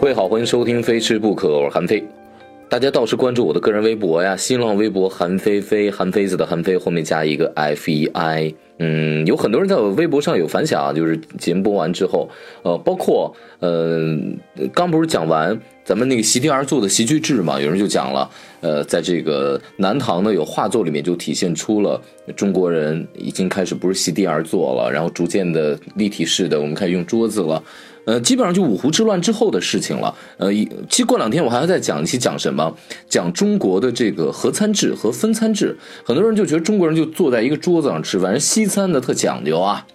各位好，欢迎收听《非吃不可》，我是韩非。大家倒是关注我的个人微博呀，新浪微博韩非非，韩非子的韩非后面加一个 F E I。嗯，有很多人在我微博上有反响，就是节目播完之后，呃，包括呃，刚不是讲完咱们那个席地而坐的席居制嘛，有人就讲了，呃，在这个南唐呢有画作里面就体现出了中国人已经开始不是席地而坐了，然后逐渐的立体式的，我们开始用桌子了。呃，基本上就五胡之乱之后的事情了。呃，其实过两天我还要再讲一期，讲什么？讲中国的这个合餐制和分餐制。很多人就觉得中国人就坐在一个桌子上吃，反正西餐的特讲究啊，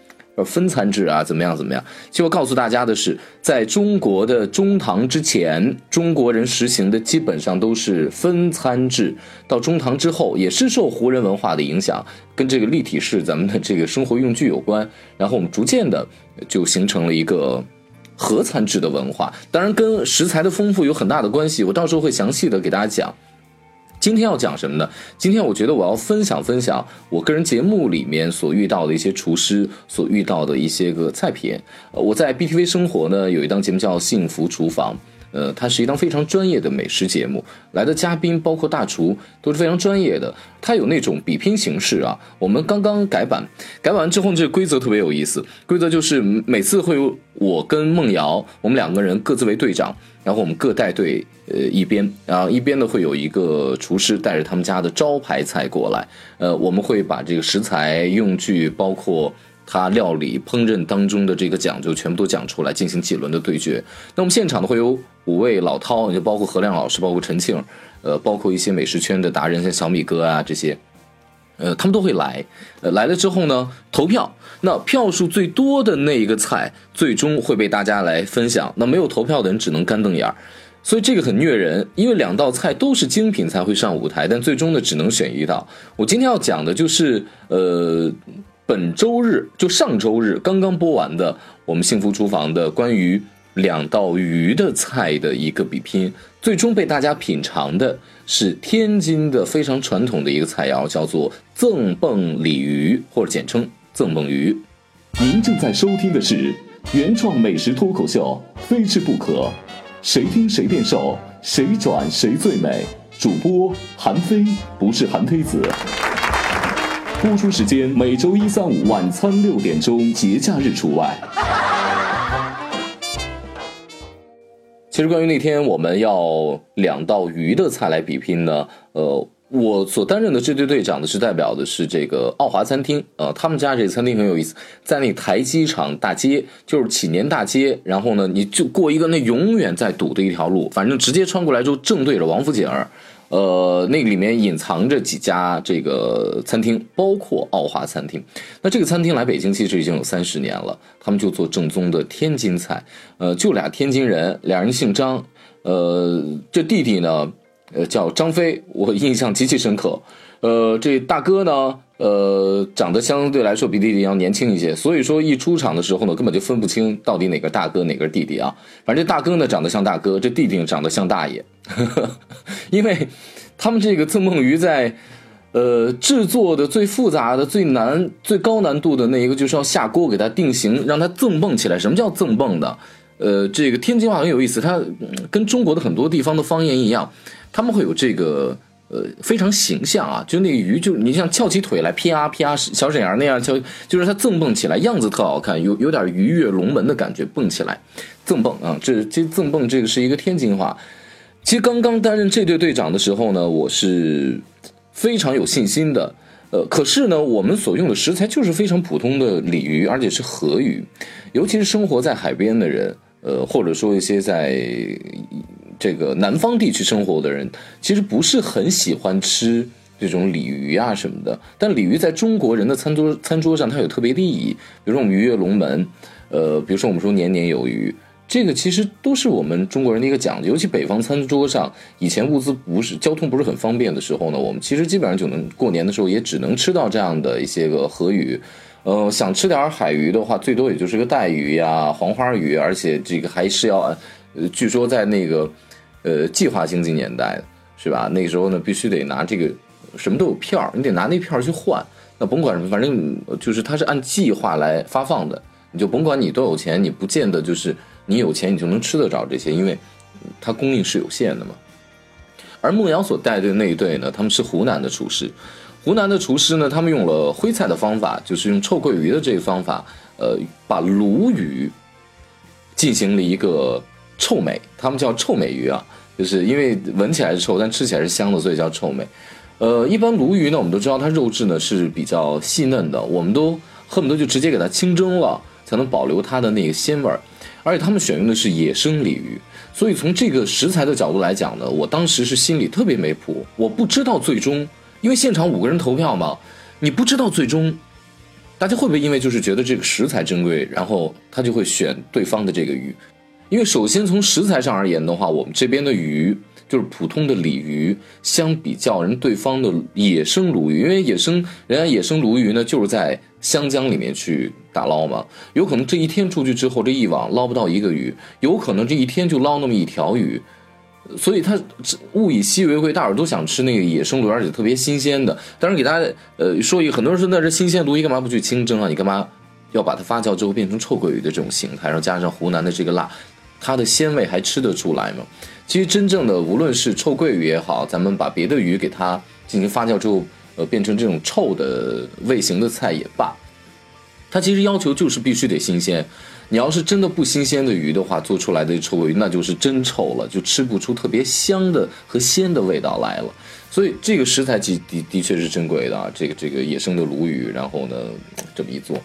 分餐制啊，怎么样怎么样？其实我告诉大家的是，在中国的中唐之前，中国人实行的基本上都是分餐制。到中唐之后，也是受胡人文化的影响，跟这个立体式咱们的这个生活用具有关。然后我们逐渐的就形成了一个。合餐制的文化，当然跟食材的丰富有很大的关系。我到时候会详细的给大家讲。今天要讲什么呢？今天我觉得我要分享分享我个人节目里面所遇到的一些厨师所遇到的一些个菜品。我在 BTV 生活呢有一档节目叫《幸福厨房》。呃，它是一档非常专业的美食节目，来的嘉宾包括大厨都是非常专业的。它有那种比拼形式啊，我们刚刚改版，改版之后这个规则特别有意思，规则就是每次会有我跟梦瑶，我们两个人各自为队长，然后我们各带队呃一边，然后一边呢会有一个厨师带着他们家的招牌菜过来，呃，我们会把这个食材用具包括。他料理烹饪当中的这个讲究全部都讲出来，进行几轮的对决。那我们现场呢会有五位老饕，就包括何亮老师，包括陈庆，呃，包括一些美食圈的达人，像小米哥啊这些，呃，他们都会来。呃，来了之后呢，投票，那票数最多的那一个菜，最终会被大家来分享。那没有投票的人只能干瞪眼儿，所以这个很虐人，因为两道菜都是精品才会上舞台，但最终呢只能选一道。我今天要讲的就是，呃。本周日就上周日刚刚播完的我们幸福厨房的关于两道鱼的菜的一个比拼，最终被大家品尝的是天津的非常传统的一个菜肴，叫做赠蹦鲤鱼，或者简称赠蹦鱼。您正在收听的是原创美食脱口秀《非吃不可》，谁听谁变瘦，谁转谁最美。主播韩非，不是韩非子。播出时间每周一、三、五晚餐六点钟，节假日除外。其实关于那天我们要两道鱼的菜来比拼呢，呃，我所担任的这队队长的是代表的是这个奥华餐厅，呃，他们家这餐厅很有意思，在那台机场大街，就是启年大街，然后呢，你就过一个那永远在堵的一条路，反正直接穿过来就正对着王府井儿。呃，那里面隐藏着几家这个餐厅，包括奥华餐厅。那这个餐厅来北京其实已经有三十年了，他们就做正宗的天津菜。呃，就俩天津人，俩人姓张。呃，这弟弟呢，呃叫张飞，我印象极其深刻。呃，这大哥呢，呃，长得相对来说比弟弟要年轻一些，所以说一出场的时候呢，根本就分不清到底哪个大哥哪个弟弟啊。反正这大哥呢长得像大哥，这弟弟长得像大爷，因为他们这个赠梦鱼在，呃，制作的最复杂的、最难、最高难度的那一个，就是要下锅给它定型，让它赠蹦起来。什么叫赠蹦的？呃，这个天津话很有意思，它跟中国的很多地方的方言一样，他们会有这个。呃，非常形象啊，就那个鱼，就你像翘起腿来啪啪，小沈阳那样翘，就是它赠蹦起来，样子特好看，有有点鱼跃龙门的感觉，蹦起来，赠蹦啊，这这赠蹦这个是一个天津话。其实刚刚担任这队队长的时候呢，我是非常有信心的。呃，可是呢，我们所用的食材就是非常普通的鲤鱼，而且是河鱼，尤其是生活在海边的人，呃，或者说一些在。这个南方地区生活的人其实不是很喜欢吃这种鲤鱼啊什么的，但鲤鱼在中国人的餐桌餐桌上它有特别的意义。比如说我们鱼跃龙门，呃，比如说我们说年年有余，这个其实都是我们中国人的一个讲究。尤其北方餐桌上，以前物资不是交通不是很方便的时候呢，我们其实基本上就能过年的时候也只能吃到这样的一些个河鱼。呃，想吃点海鱼的话，最多也就是个带鱼呀、黄花鱼，而且这个还是要，呃，据说在那个。呃，计划经济年代是吧？那个时候呢，必须得拿这个什么都有票你得拿那票去换。那甭管什么，反正就是它是按计划来发放的。你就甭管你多有钱，你不见得就是你有钱你就能吃得着这些，因为它供应是有限的嘛。而孟瑶所带队那一队呢，他们是湖南的厨师，湖南的厨师呢，他们用了徽菜的方法，就是用臭鳜鱼的这个方法，呃，把鲈鱼进行了一个臭美，他们叫臭美鱼啊，就是因为闻起来是臭，但吃起来是香的，所以叫臭美。呃，一般鲈鱼呢，我们都知道它肉质呢是比较细嫩的，我们都恨不得就直接给它清蒸了，才能保留它的那个鲜味儿。而且他们选用的是野生鲤鱼，所以从这个食材的角度来讲呢，我当时是心里特别没谱，我不知道最终，因为现场五个人投票嘛，你不知道最终大家会不会因为就是觉得这个食材珍贵，然后他就会选对方的这个鱼。因为首先从食材上而言的话，我们这边的鱼就是普通的鲤鱼，相比较人对方的野生鲈鱼，因为野生人家野生鲈鱼呢就是在湘江里面去打捞嘛，有可能这一天出去之后，这一网捞不到一个鱼，有可能这一天就捞那么一条鱼，所以它物以稀为贵，大伙都想吃那个野生鲈，而且特别新鲜的。当然给大家呃说一，很多人说那这新鲜鲈鱼干嘛不去清蒸啊？你干嘛要把它发酵之后变成臭鳜鱼的这种形态，然后加上湖南的这个辣。它的鲜味还吃得出来吗？其实真正的无论是臭鳜鱼也好，咱们把别的鱼给它进行发酵之后，呃，变成这种臭的味型的菜也罢，它其实要求就是必须得新鲜。你要是真的不新鲜的鱼的话，做出来的臭鳜鱼那就是真臭了，就吃不出特别香的和鲜的味道来了。所以这个食材的的的确是珍贵的啊，这个这个野生的鲈鱼，然后呢这么一做。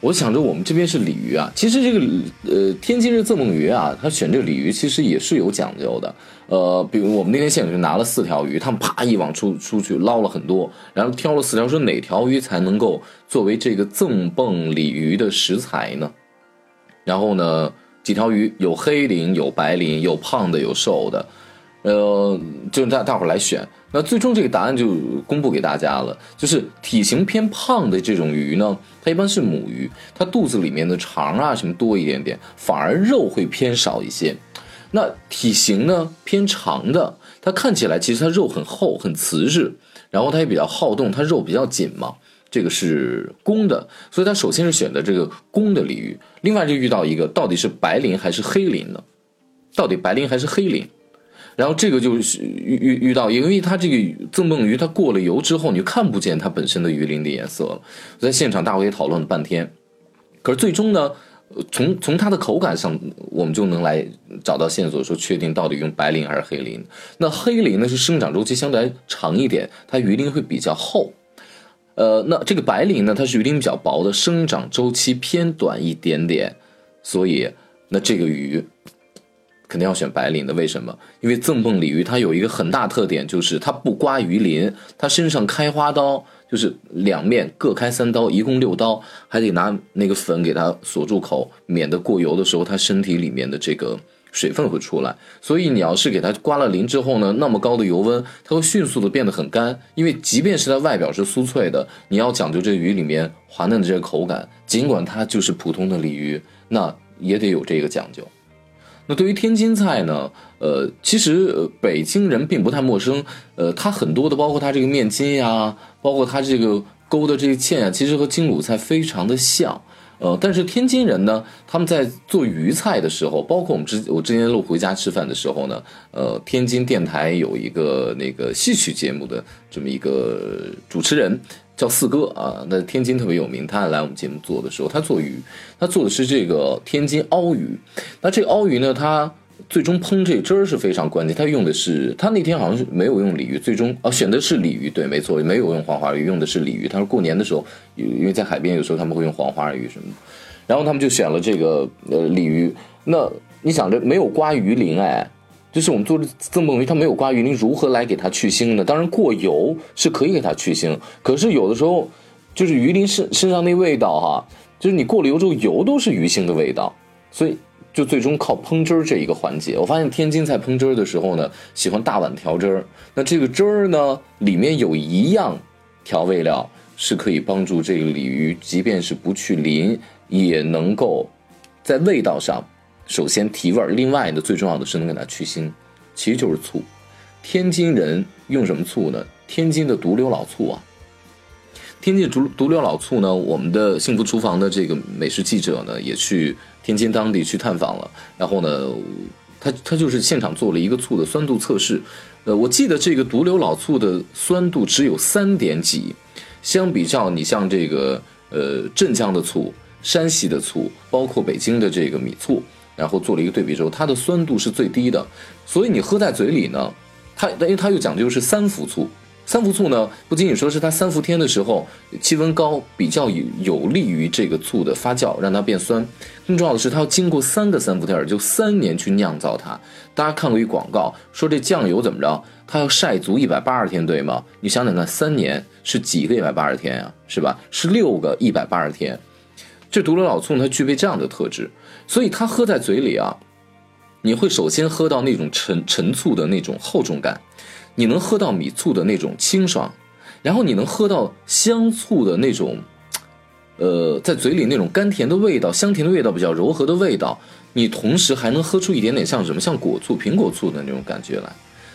我想着我们这边是鲤鱼啊，其实这个呃天津这赠梦鱼啊，他选这个鲤鱼其实也是有讲究的。呃，比如我们那天现场就拿了四条鱼，他们啪一网出出去捞了很多，然后挑了四条，说哪条鱼才能够作为这个赠蹦鲤鱼的食材呢？然后呢，几条鱼有黑鳞，有白鳞，有胖的，有瘦的。呃，就大大伙来选，那最终这个答案就公布给大家了。就是体型偏胖的这种鱼呢，它一般是母鱼，它肚子里面的肠啊什么多一点点，反而肉会偏少一些。那体型呢偏长的，它看起来其实它肉很厚很瓷实，然后它也比较好动，它肉比较紧嘛。这个是公的，所以它首先是选的这个公的鲤鱼。另外就遇到一个，到底是白鳞还是黑鳞呢？到底白鳞还是黑鳞？然后这个就是遇遇遇到，因为它这个赠梦鱼，它过了油之后，你就看不见它本身的鱼鳞的颜色了。在现场，大伙也讨论了半天，可是最终呢，从从它的口感上，我们就能来找到线索，说确定到底用白鳞还是黑鳞。那黑鳞呢，是生长周期相对来长一点，它鱼鳞会比较厚。呃，那这个白鳞呢，它是鱼鳞比较薄的，生长周期偏短一点点。所以，那这个鱼。肯定要选白鳞的，为什么？因为赠蹦鲤鱼它有一个很大特点，就是它不刮鱼鳞，它身上开花刀，就是两面各开三刀，一共六刀，还得拿那个粉给它锁住口，免得过油的时候它身体里面的这个水分会出来。所以你要是给它刮了鳞之后呢，那么高的油温，它会迅速的变得很干。因为即便是它外表是酥脆的，你要讲究这鱼里面滑嫩的这个口感，尽管它就是普通的鲤鱼，那也得有这个讲究。那对于天津菜呢？呃，其实北京人并不太陌生。呃，它很多的，包括它这个面筋呀，包括它这个勾的这个芡啊，其实和京鲁菜非常的像。呃，但是天津人呢，他们在做鱼菜的时候，包括我们之我之前路回家吃饭的时候呢，呃，天津电台有一个那个戏曲节目的这么一个主持人。叫四哥啊，那天津特别有名。他来我们节目做的时候，他做鱼，他做的是这个天津鳌鱼。那这个鳌鱼呢，他最终烹这汁儿是非常关键。他用的是，他那天好像是没有用鲤鱼，最终啊选的是鲤鱼，对，没错，没有用黄花鱼，用的是鲤鱼。他说过年的时候，因为在海边有时候他们会用黄花鱼什么的，然后他们就选了这个呃鲤鱼。那你想着没有刮鱼鳞哎。就是我们做的赠蹦鱼，它没有刮鱼鳞，如何来给它去腥呢？当然过油是可以给它去腥，可是有的时候就是鱼鳞身身上那味道哈，就是你过了油之后，油都是鱼腥的味道，所以就最终靠烹汁儿这一个环节。我发现天津菜烹汁儿的时候呢，喜欢大碗调汁儿，那这个汁儿呢里面有一样调味料是可以帮助这个鲤鱼，即便是不去鳞，也能够在味道上。首先提味儿，另外呢，最重要的是能给它去腥，其实就是醋。天津人用什么醋呢？天津的独流老醋啊。天津独独流老醋呢，我们的幸福厨房的这个美食记者呢，也去天津当地去探访了。然后呢，他他就是现场做了一个醋的酸度测试。呃，我记得这个独流老醋的酸度只有三点几，相比较你像这个呃镇江的醋、山西的醋，包括北京的这个米醋，然后做了一个对比之后，它的酸度是最低的。所以你喝在嘴里呢，它因为它又讲究是三伏醋。三伏醋呢，不仅仅说是它三伏天的时候气温高，比较有有利于这个醋的发酵，让它变酸。更重要的是，它要经过三个三伏天，也就三年去酿造它。大家看过一广告，说这酱油怎么着，它要晒足一百八十天，对吗？你想想看，三年是几个一百八十天呀，是吧？是六个一百八十天。这独流老醋它具备这样的特质，所以它喝在嘴里啊，你会首先喝到那种陈陈醋的那种厚重感。你能喝到米醋的那种清爽，然后你能喝到香醋的那种，呃，在嘴里那种甘甜的味道，香甜的味道比较柔和的味道。你同时还能喝出一点点像什么，像果醋、苹果醋的那种感觉来。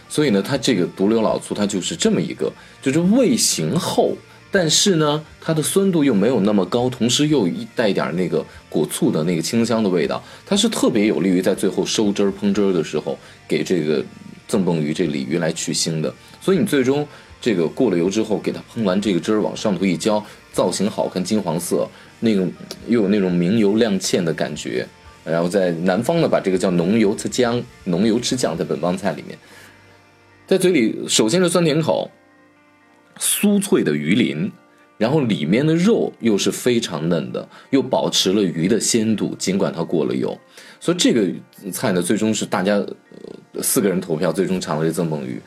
所以呢，它这个独流老醋，它就是这么一个，就是味型厚，但是呢，它的酸度又没有那么高，同时又带一点那个果醋的那个清香的味道。它是特别有利于在最后收汁儿、烹汁儿的时候给这个。赠蹦鱼这鲤鱼来去腥的，所以你最终这个过了油之后，给它烹完这个汁儿往上头一浇，造型好看，金黄色，那种又有那种明油亮芡的感觉。然后在南方呢，把这个叫浓油吃姜，浓油吃酱，在本帮菜里面，在嘴里首先是酸甜口，酥脆的鱼鳞。然后里面的肉又是非常嫩的，又保持了鱼的鲜度，尽管它过了油，所以这个菜呢，最终是大家四个人投票，最终尝了这赠蹦鱼。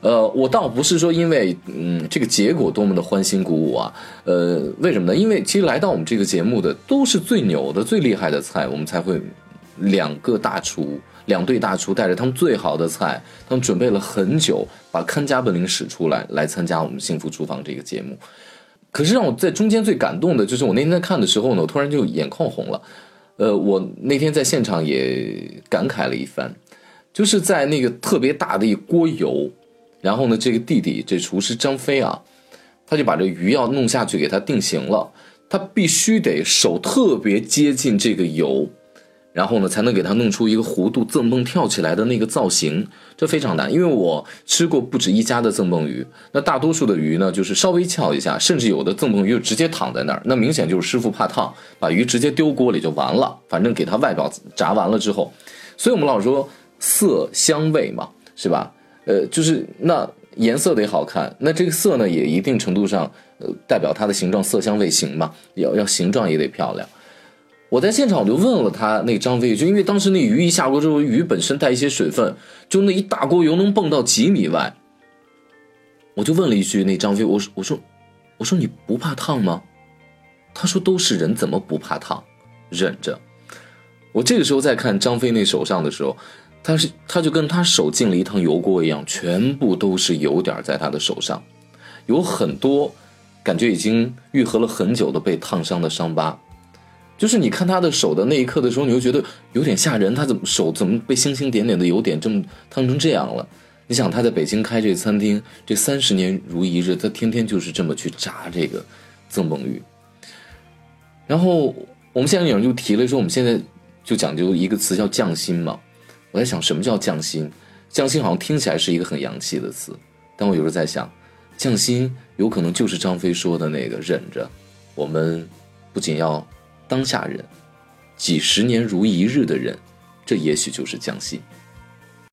呃，我倒不是说因为嗯这个结果多么的欢欣鼓舞啊，呃，为什么呢？因为其实来到我们这个节目的都是最牛的、最厉害的菜，我们才会两个大厨、两队大厨带着他们最好的菜，他们准备了很久，把看家本领使出来，来参加我们幸福厨房这个节目。可是让我在中间最感动的，就是我那天在看的时候呢，我突然就眼眶红了。呃，我那天在现场也感慨了一番，就是在那个特别大的一锅油，然后呢，这个弟弟这厨师张飞啊，他就把这鱼要弄下去给他定型了，他必须得手特别接近这个油。然后呢，才能给它弄出一个弧度赠蹦跳起来的那个造型，这非常难。因为我吃过不止一家的赠蹦鱼，那大多数的鱼呢，就是稍微翘一下，甚至有的赠蹦鱼就直接躺在那儿，那明显就是师傅怕烫，把鱼直接丢锅里就完了。反正给它外表炸完了之后，所以我们老说色香味嘛，是吧？呃，就是那颜色得好看，那这个色呢，也一定程度上呃代表它的形状，色香味形嘛，要要形状也得漂亮。我在现场我就问了他那张飞，就因为当时那鱼一下锅之后，鱼本身带一些水分，就那一大锅油能蹦到几米外。我就问了一句那张飞，我说我说我说你不怕烫吗？他说都是人，怎么不怕烫？忍着。我这个时候再看张飞那手上的时候，他是他就跟他手进了一趟油锅一样，全部都是油点在他的手上，有很多感觉已经愈合了很久的被烫伤的伤疤。就是你看他的手的那一刻的时候，你就觉得有点吓人。他怎么手怎么被星星点点的油点这么烫成这样了？你想他在北京开这个餐厅，这三十年如一日，他天天就是这么去炸这个赠蹦鱼。然后我们现在有人就提了说，我们现在就讲究一个词叫匠心嘛。我在想什么叫匠心？匠心好像听起来是一个很洋气的词，但我有时候在想，匠心有可能就是张飞说的那个忍着。我们不仅要。当下人，几十年如一日的人，这也许就是匠心。